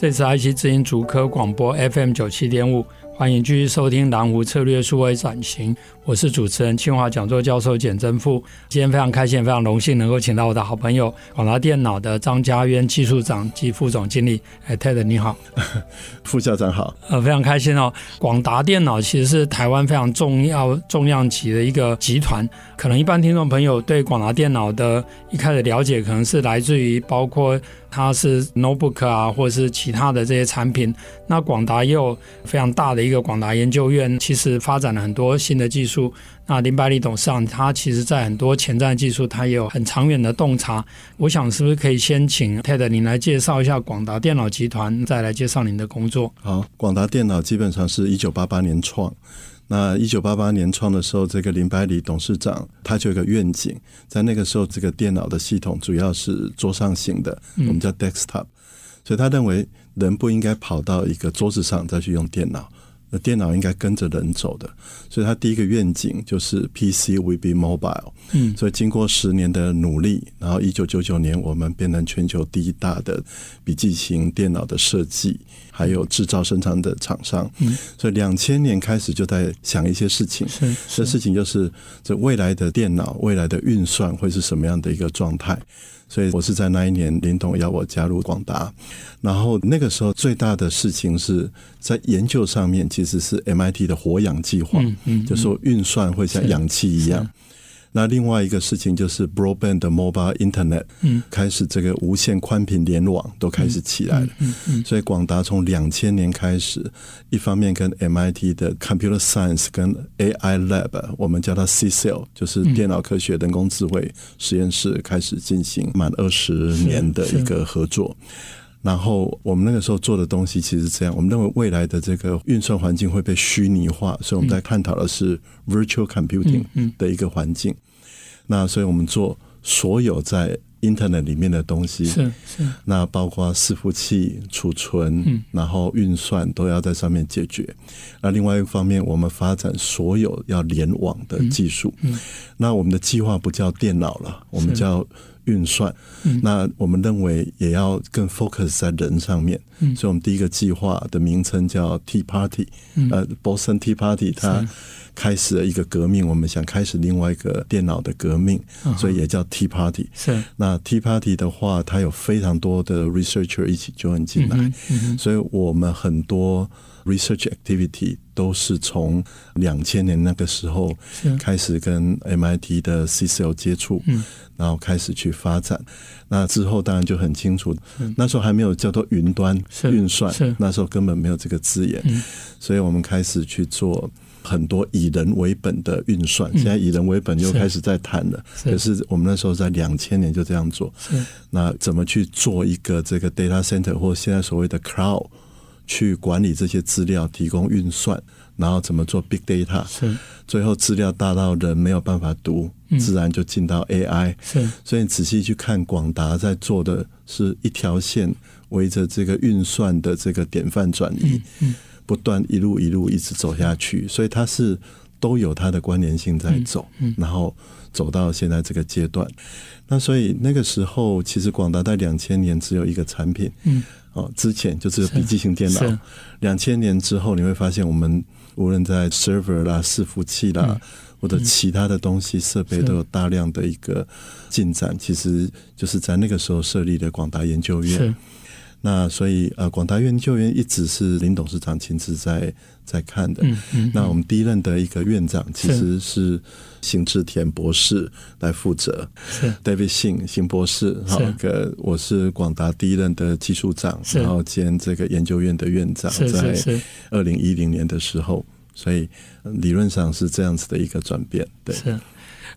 这次 IC 之音竹科广播 FM 九七点五。欢迎继续收听南湖策略数位转型，我是主持人清华讲座教授简真富。今天非常开心，非常荣幸能够请到我的好朋友广达电脑的张家渊技术长及副总经理。哎，Ted 你好，副校长好。呃，非常开心哦。广达电脑其实是台湾非常重要重量级的一个集团。可能一般听众朋友对广达电脑的一开始了解，可能是来自于包括它是 notebook 啊，或者是其他的这些产品。那广达也有非常大的一个广达研究院，其实发展了很多新的技术。那林百里董事长他其实在很多前瞻技术，他也有很长远的洞察。我想是不是可以先请 Ted 您来介绍一下广达电脑集团，再来介绍您的工作。好，广达电脑基本上是一九八八年创。那一九八八年创的时候，这个林百里董事长他就有个愿景，在那个时候，这个电脑的系统主要是桌上型的，我们叫 desktop，所以他认为人不应该跑到一个桌子上再去用电脑。那电脑应该跟着人走的，所以他第一个愿景就是 PC will be mobile。嗯，所以经过十年的努力，然后一九九九年我们变成全球第一大的笔记型电脑的设计还有制造生产的厂商。嗯，所以两千年开始就在想一些事情，是，这事情就是这未来的电脑、未来的运算会是什么样的一个状态。所以我是在那一年，林董要我加入广达，然后那个时候最大的事情是在研究上面，其实是 MIT 的活氧计划，嗯嗯，就说运算会像氧气一样。那另外一个事情就是 Broadband Mobile Internet，嗯，开始这个无线宽频联网都开始起来了，嗯嗯，所以广达从两千年开始，一方面跟 MIT 的 Computer Science 跟 AI Lab，我们叫它 CCL，就是电脑科学人工智慧实验室开始进行满二十年的一个合作。然后我们那个时候做的东西其实是这样，我们认为未来的这个运算环境会被虚拟化，所以我们在探讨的是 Virtual Computing 的一个环境。那所以我们做所有在 Internet 里面的东西，是是，那包括伺服器、储存，然后运算都要在上面解决。那另外一方面，我们发展所有要联网的技术。那我们的计划不叫电脑了，我们叫。运算，那我们认为也要更 focus 在人上面，所以我们第一个计划的名称叫 Tea Party，呃，Boston Tea Party，它开始了一个革命，我们想开始另外一个电脑的革命，所以也叫 Tea Party。是，那 Tea Party 的话，它有非常多的 researcher 一起 join 进来，所以我们很多。Research activity 都是从两千年那个时候开始跟 MIT 的 CCL 接触，然后开始去发展。那之后当然就很清楚，那时候还没有叫做云端运算，那时候根本没有这个字眼，所以我们开始去做很多以人为本的运算。现在以人为本又开始在谈了，可是我们那时候在两千年就这样做。那怎么去做一个这个 data center 或现在所谓的 cloud？去管理这些资料，提供运算，然后怎么做 big data？是，最后资料大到人没有办法读，嗯、自然就进到 AI。是，所以你仔细去看广达在做的是一条线，围着这个运算的这个典范转移，嗯嗯、不断一路一路一直走下去，所以它是都有它的关联性在走，然后走到现在这个阶段。那所以那个时候，其实广达在两千年只有一个产品。嗯哦，之前就是笔记型电脑。两千年之后，你会发现我们无论在 server 啦、伺服器啦，嗯、或者其他的东西设备，都有大量的一个进展。其实就是在那个时候设立的广达研究院。那所以呃，广达研究院一直是林董事长亲自在在看的。嗯嗯嗯、那我们第一任的一个院长其实是邢志田博士来负责。是 David 邢邢博士，好个我是广达第一任的技术长，然后兼这个研究院的院长，在二零一零年的时候，所以理论上是这样子的一个转变。对。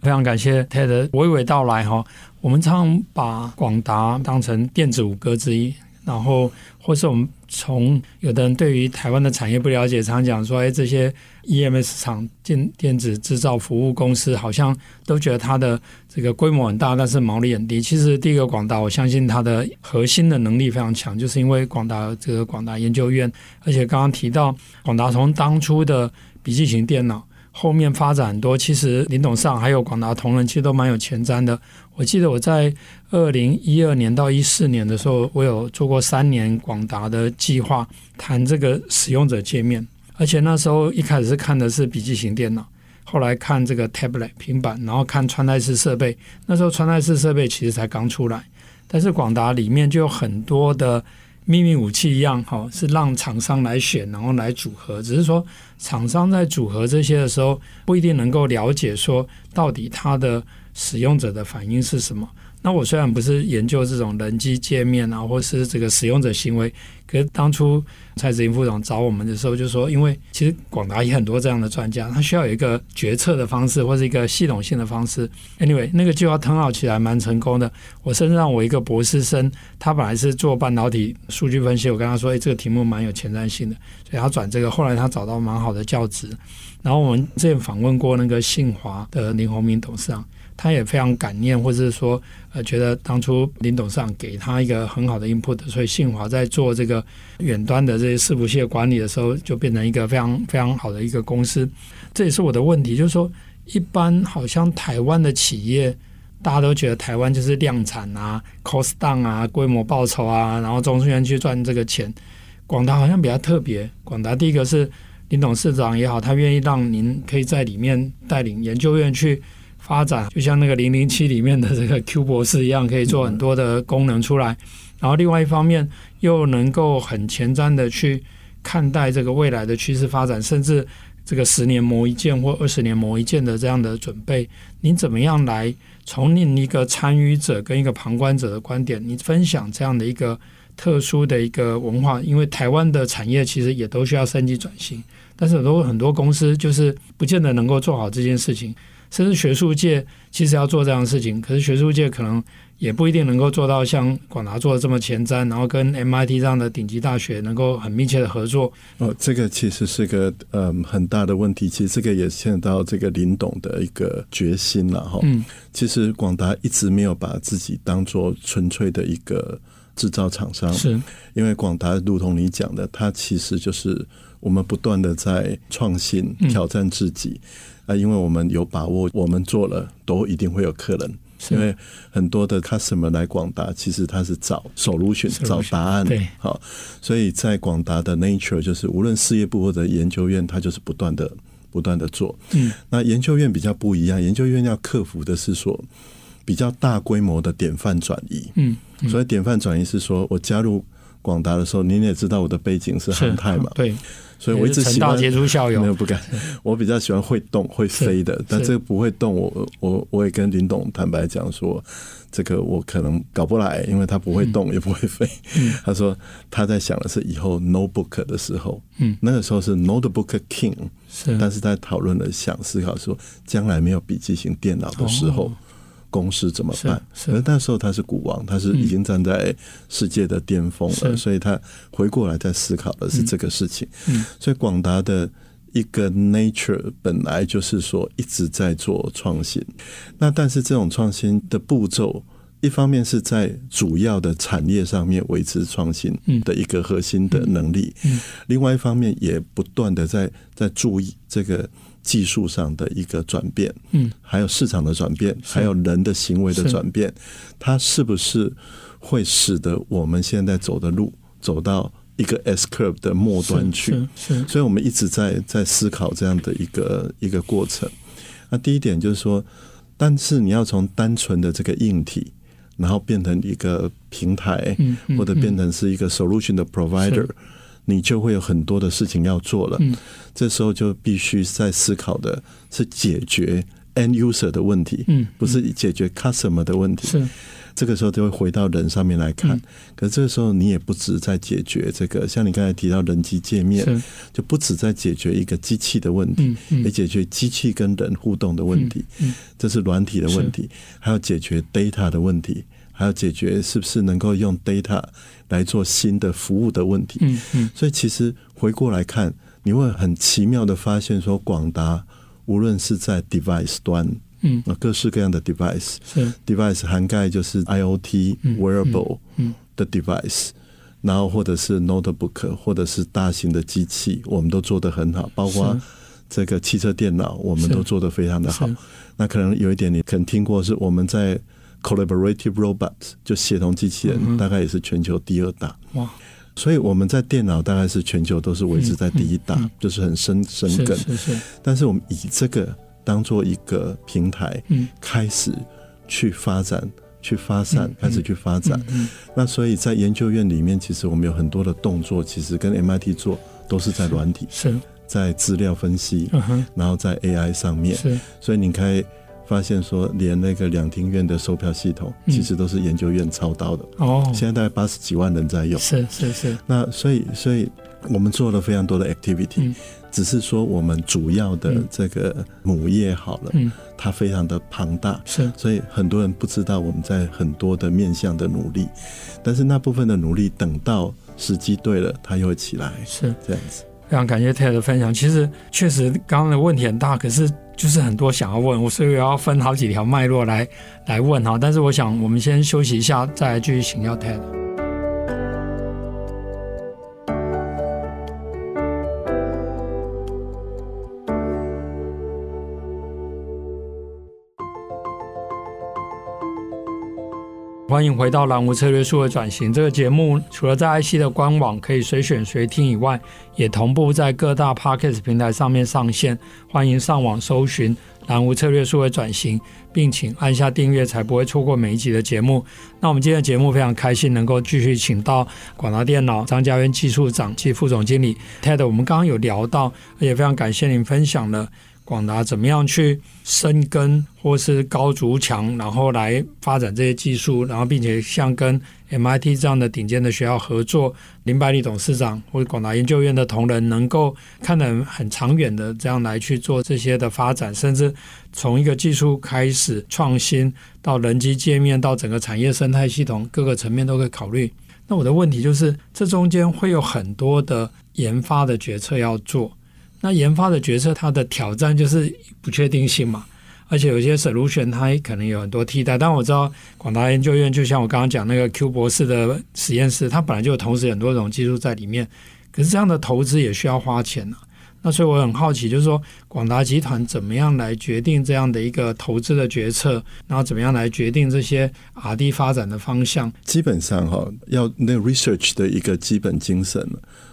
非常感谢 Ted 娓娓道来哈。我们常把广达当成电子五哥之一，然后或是我们从有的人对于台湾的产业不了解，常讲说，哎，这些 EMS 厂、电电子制造服务公司好像都觉得它的这个规模很大，但是毛利很低。其实第一个广达，我相信它的核心的能力非常强，就是因为广达这个广达研究院，而且刚刚提到广达从当初的笔记型电脑。后面发展很多，其实林董上还有广达同仁，其实都蛮有前瞻的。我记得我在二零一二年到一四年的时候，我有做过三年广达的计划，谈这个使用者界面。而且那时候一开始是看的是笔记型电脑，后来看这个 tablet 平板，然后看穿戴式设备。那时候穿戴式设备其实才刚出来，但是广达里面就有很多的。秘密武器一样，哈，是让厂商来选，然后来组合。只是说，厂商在组合这些的时候，不一定能够了解说到底它的使用者的反应是什么。那我虽然不是研究这种人机界面啊，或是这个使用者行为，可是当初蔡子英副总找我们的时候，就说，因为其实广达也很多这样的专家，他需要有一个决策的方式，或是一个系统性的方式。Anyway，那个计划 turn out 起来蛮成功的。我甚至让我一个博士生，他本来是做半导体数据分析，我跟他说，哎，这个题目蛮有前瞻性的，所以他转这个。后来他找到蛮好的教职。然后我们之前访问过那个信华的林鸿明董事长。他也非常感念，或者是说，呃，觉得当初林董事长给他一个很好的 input，所以信华在做这个远端的这些伺服器的管理的时候，就变成一个非常非常好的一个公司。这也是我的问题，就是说，一般好像台湾的企业，大家都觉得台湾就是量产啊、cost down 啊、规模报酬啊，然后中心去赚这个钱。广达好像比较特别，广达第一个是林董事长也好，他愿意让您可以在里面带领研究院去。发展就像那个零零七里面的这个 Q 博士一样，可以做很多的功能出来。然后另外一方面，又能够很前瞻的去看待这个未来的趋势发展，甚至这个十年磨一剑或二十年磨一剑的这样的准备。您怎么样来从另一个参与者跟一个旁观者的观点，你分享这样的一个特殊的一个文化？因为台湾的产业其实也都需要升级转型，但是很多很多公司就是不见得能够做好这件事情。甚至学术界其实要做这样的事情，可是学术界可能也不一定能够做到像广达做的这么前瞻，然后跟 MIT 这样的顶级大学能够很密切的合作。哦，这个其实是个嗯很大的问题。其实这个也牵扯到这个林董的一个决心了哈。嗯，其实广达一直没有把自己当做纯粹的一个制造厂商，是因为广达如同你讲的，它其实就是我们不断的在创新、挑战自己。嗯啊，因为我们有把握，我们做了都一定会有客人。因为很多的 customer 来广达，其实他是找 solution，找答案。对，好，所以在广达的 nature 就是，无论事业部或者研究院，它就是不断的、不断的做。嗯，那研究院比较不一样，研究院要克服的是说比较大规模的典范转移。嗯，所以典范转移是说我加入广达的时候，您也知道我的背景是航太嘛？对。所以我一直喜欢杰出校友，没有不敢。我比较喜欢会动会飞的，但这个不会动，我我我也跟林董坦白讲说，这个我可能搞不来，因为他不会动也不会飞。嗯、他说他在想的是以后 notebook 的时候，嗯，那个时候是 notebook king，是，但是在讨论的想思考说，将来没有笔记型电脑的时候。哦公司怎么办？而那时候他是股王，他是已经站在世界的巅峰了，所以他回过来在思考的是这个事情。所以广达的一个 nature 本来就是说一直在做创新。那但是这种创新的步骤，一方面是在主要的产业上面维持创新的一个核心的能力，另外一方面也不断的在在注意这个。技术上的一个转变，嗯，还有市场的转变，还有人的行为的转变，它是不是会使得我们现在走的路走到一个 S curve 的末端去？是，是，所以我们一直在在思考这样的一个一个过程。那第一点就是说，但是你要从单纯的这个硬体，然后变成一个平台，或者变成是一个 solution 的 provider。你就会有很多的事情要做了，嗯，这时候就必须在思考的是解决 end user 的问题，嗯，不是解决 customer 的问题。是，这个时候就会回到人上面来看。嗯、可是这个时候你也不止在解决这个，像你刚才提到人机界面，就不止在解决一个机器的问题，嗯嗯、也解决机器跟人互动的问题。这是软体的问题，还要解决 data 的问题，还要解决是不是能够用 data 来做新的服务的问题。嗯嗯、所以其实回过来看，你会很奇妙的发现，说广达无论是在 device 端。嗯，各式各样的 device 是 device 涵盖就是 IoT wearable 的 device，然后或者是 notebook，或者是大型的机器，我们都做得很好，包括这个汽车电脑，我们都做得非常的好。那可能有一点你可能听过，是我们在 collaborative robots 就协同机器人，大概也是全球第二大。哇！所以我们在电脑大概是全球都是维持在第一大，就是很深深根。是是。但是我们以这个。当做一个平台，开始去发展、嗯、去发散，开始去发展。那所以在研究院里面，其实我们有很多的动作，其实跟 MIT 做都是在软体，是在资料分析，嗯、然后在 AI 上面。是所以你可以发现说，连那个两厅院的售票系统，其实都是研究院操刀的。哦、嗯，现在大概八十几万人在用。是是是。那所以，所以我们做了非常多的 activity。嗯只是说，我们主要的这个母业好了，嗯，它非常的庞大，是，所以很多人不知道我们在很多的面向的努力，但是那部分的努力等到时机对了，它又会起来，是这样子。非常感谢 Ted 的分享。其实确实刚刚的问题很大，可是就是很多想要问，我所以我要分好几条脉络来来问哈。但是我想我们先休息一下，再来继续请教 Ted。欢迎回到蓝湖策略数位转型这个节目。除了在 IC 的官网可以随选随听以外，也同步在各大 Podcast 平台上面上线。欢迎上网搜寻蓝湖策略数位转型，并请按下订阅，才不会错过每一集的节目。那我们今天的节目非常开心，能够继续请到广达电脑张家渊技术长及副总经理 Ted。我们刚刚有聊到，而且非常感谢您分享了。广达怎么样去深耕或是高筑墙，然后来发展这些技术，然后并且像跟 MIT 这样的顶尖的学校合作，林百里董事长或者广达研究院的同仁能够看得很长远的这样来去做这些的发展，甚至从一个技术开始创新到人机界面到整个产业生态系统各个层面都可以考虑。那我的问题就是，这中间会有很多的研发的决策要做。那研发的决策，它的挑战就是不确定性嘛，而且有些 solution 它可能有很多替代。但我知道广达研究院，就像我刚刚讲那个 Q 博士的实验室，它本来就同时很多种技术在里面，可是这样的投资也需要花钱呢、啊。那所以我很好奇，就是说广达集团怎么样来决定这样的一个投资的决策，然后怎么样来决定这些 R&D 发展的方向？基本上哈，要那 research 的一个基本精神。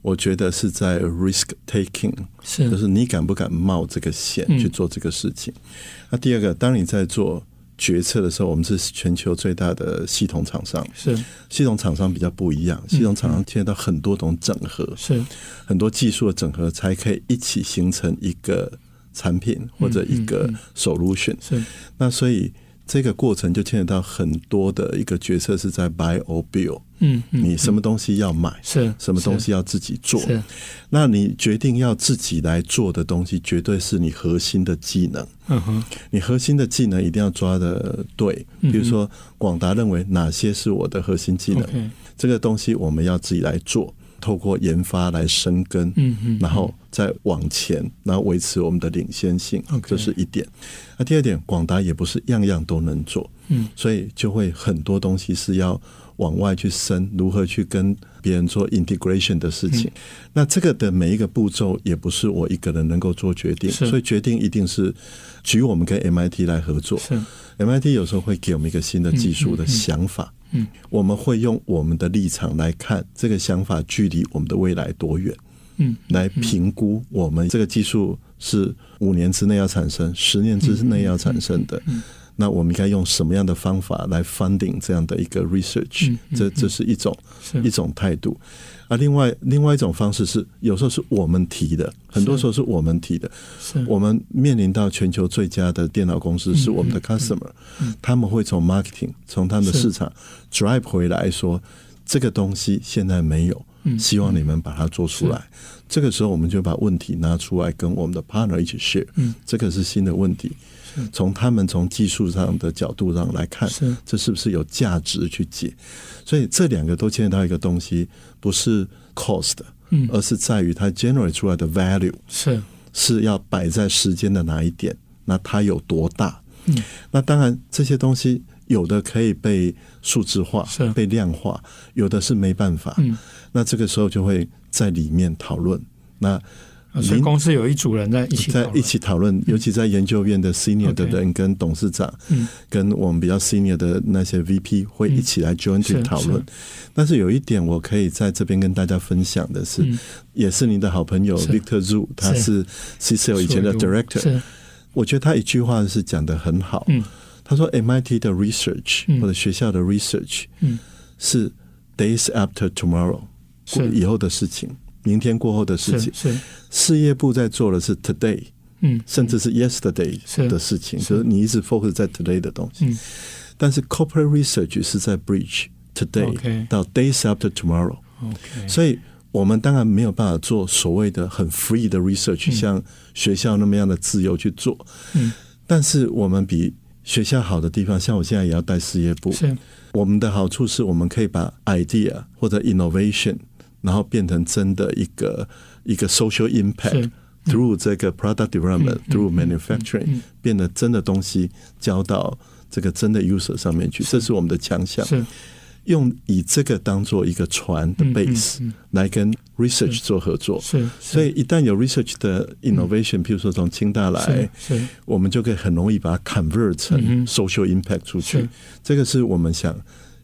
我觉得是在 risk taking，是。就是你敢不敢冒这个险去做这个事情。嗯、那第二个，当你在做决策的时候，我们是全球最大的系统厂商，是。系统厂商比较不一样，系统厂商牵到很多种整合，是。很多技术的整合才可以一起形成一个产品或者一个 solution。嗯。嗯嗯、是。那所以。这个过程就牵扯到很多的一个决策，是在 buy or build。嗯，嗯，你什么东西要买，是什么东西要自己做。是，那你决定要自己来做的东西，绝对是你核心的技能。嗯哼，你核心的技能一定要抓的对。比如说，广达认为哪些是我的核心技能，嗯、这个东西我们要自己来做。透过研发来生根，嗯嗯，然后再往前，然后维持我们的领先性.这是一点。那第二点，广达也不是样样都能做，嗯，所以就会很多东西是要往外去伸，如何去跟别人做 integration 的事情。嗯、那这个的每一个步骤也不是我一个人能够做决定，所以决定一定是举我们跟 MIT 来合作。是 MIT 有时候会给我们一个新的技术的想法。嗯嗯嗯，我们会用我们的立场来看这个想法距离我们的未来多远，嗯，来评估我们这个技术是五年之内要产生，十年之内要产生的，那我们应该用什么样的方法来 funding 这样的一个 research？嗯嗯、这这是一种是。一种态度。啊，另外另外一种方式是，有时候是我们提的，很多时候是我们提的。我们面临到全球最佳的电脑公司是我们的 customer，、他们会从 marketing 从他们的市场 drive 回来说，这个东西现在没有，希望你们把它做出来。这个时候我们就把问题拿出来跟我们的 partner 一起 share，、嗯、这个是新的问题。从他们从技术上的角度上来看，是这是不是有价值去解？所以这两个都牵扯到一个东西，不是 cost，嗯，而是在于它 generate 出来的 value 是是要摆在时间的哪一点？那它有多大？嗯，那当然这些东西有的可以被数字化，被量化，有的是没办法。嗯，那这个时候就会在里面讨论。那所以公司有一组人在一起在一起讨论，尤其在研究院的 senior 的人跟董事长，跟我们比较 senior 的那些 VP 会一起来 jointly 讨论。但是有一点我可以在这边跟大家分享的是，也是您的好朋友 Victor Zhu，他是。CSAIL 以前的 director。我觉得他一句话是讲的很好，他说 MIT 的 research 或者学校的 research 是 days after tomorrow，是以后的事情。明天过后的事情，是事业部在做的是 today，嗯，甚至是 yesterday 的事情，就是你一直 focus 在 today 的东西。但是 corporate research 是在 bridge today 到 days after tomorrow。所以我们当然没有办法做所谓的很 free 的 research，像学校那么样的自由去做。嗯，但是我们比学校好的地方，像我现在也要带事业部，我们的好处是我们可以把 idea 或者 innovation。然后变成真的一个一个 social impact through 这个 product development through manufacturing 变得真的东西交到这个真的 user 上面去，这是我们的强项。用以这个当做一个船的 base 来跟 research 做合作。所以一旦有 research 的 innovation，譬如说从清大来，我们就可以很容易把它 convert 成 social impact 出去。这个是我们想。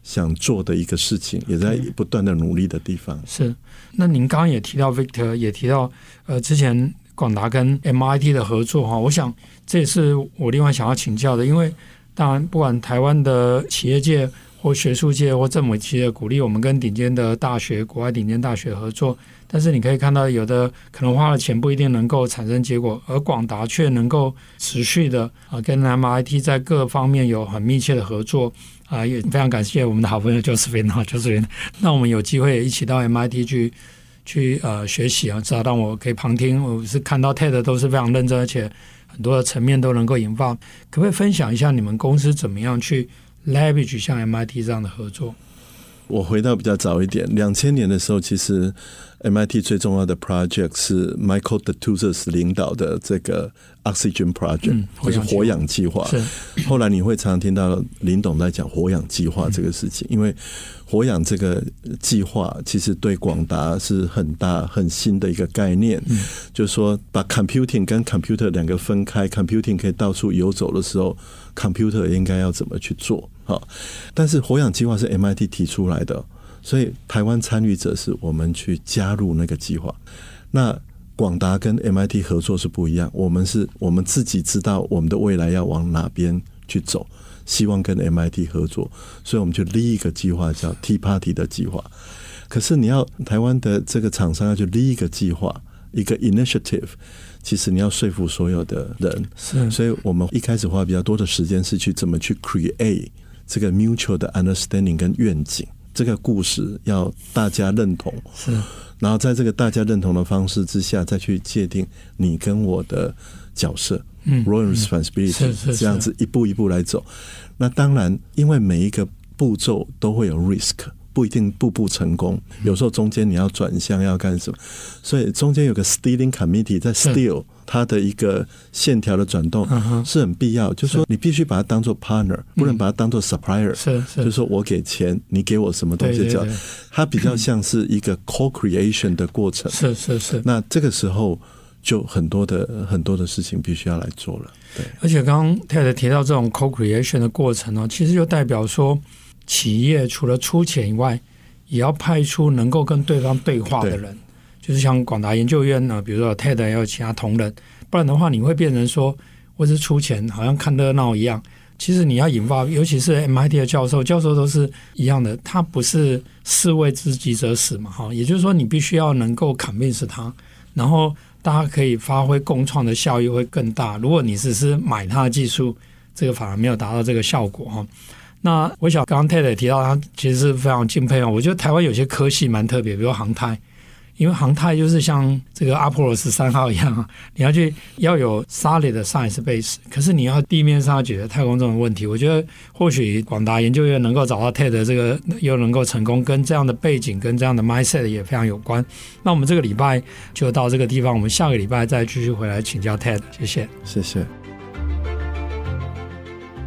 想做的一个事情，也在不断的努力的地方。是，那您刚刚也提到 Victor，也提到呃，之前广达跟 MIT 的合作哈，我想这也是我另外想要请教的，因为当然不管台湾的企业界或学术界或政府企业鼓励我们跟顶尖的大学、国外顶尖大学合作，但是你可以看到有的可能花了钱不一定能够产生结果，而广达却能够持续的啊跟 MIT 在各方面有很密切的合作。啊，也非常感谢我们的好朋友 Josephine 哈，Josephine，那我们有机会一起到 MIT 去去呃学习啊，至少让我可以旁听。我是看到 TED 都是非常认真，而且很多的层面都能够引发。可不可以分享一下你们公司怎么样去 leverage 像 MIT 这样的合作？我回到比较早一点，两千年的时候，其实 MIT 最重要的 project 是 Michael Destouches 领导的这个 Oxygen Project，或是活氧计划。后来你会常常听到林董在讲活氧计划这个事情，因为活氧这个计划其实对广达是很大很新的一个概念，就是说把 computing 跟 computer 两个分开，computing 可以到处游走的时候，computer 应该要怎么去做？好，但是活氧计划是 MIT 提出来的，所以台湾参与者是我们去加入那个计划。那广达跟 MIT 合作是不一样，我们是我们自己知道我们的未来要往哪边去走，希望跟 MIT 合作，所以我们就立一个计划叫 Tea Party 的计划。可是你要台湾的这个厂商要去立一个计划，一个 initiative。其实你要说服所有的人，是，所以我们一开始花比较多的时间是去怎么去 create。这个 mutual 的 understanding 跟愿景，这个故事要大家认同，是，然后在这个大家认同的方式之下，再去界定你跟我的角色，嗯，role responsibility，这样子一步一步来走。那当然，因为每一个步骤都会有 risk，不一定步步成功，有时候中间你要转向要干什么，所以中间有个 steering committee 在 steal。它的一个线条的转动是很必要，就是说你必须把它当做 partner，不能把它当做 supplier。是是，就是说我给钱，你给我什么东西叫它比较像是一个 co-creation 的过程。是是是。那这个时候就很多的很多的事情必须要来做了。对，而且刚刚 Ted 提到这种 co-creation 的过程呢，其实就代表说企业除了出钱以外，也要派出能够跟对方对话的人。就是像广达研究院呢，比如说 TED 也有其他同仁，不然的话，你会变成说，我是出钱，好像看热闹一样，其实你要引发，尤其是 MIT 的教授，教授都是一样的，他不是士为知己者死嘛，哈，也就是说你必须要能够 convince 他，然后大家可以发挥共创的效益会更大。如果你只是买他的技术，这个反而没有达到这个效果哈。那我想刚刚 Ted 提到，他其实是非常敬佩啊。我觉得台湾有些科系蛮特别，比如航太。因为航太就是像这个阿波罗十三号一样，你要去要有 solid 的 science base，可是你要地面上要解决太空这种问题。我觉得或许广达研究院能够找到 TED 这个又能够成功，跟这样的背景跟这样的 mindset 也非常有关。那我们这个礼拜就到这个地方，我们下个礼拜再继续回来请教 TED。谢谢，谢谢。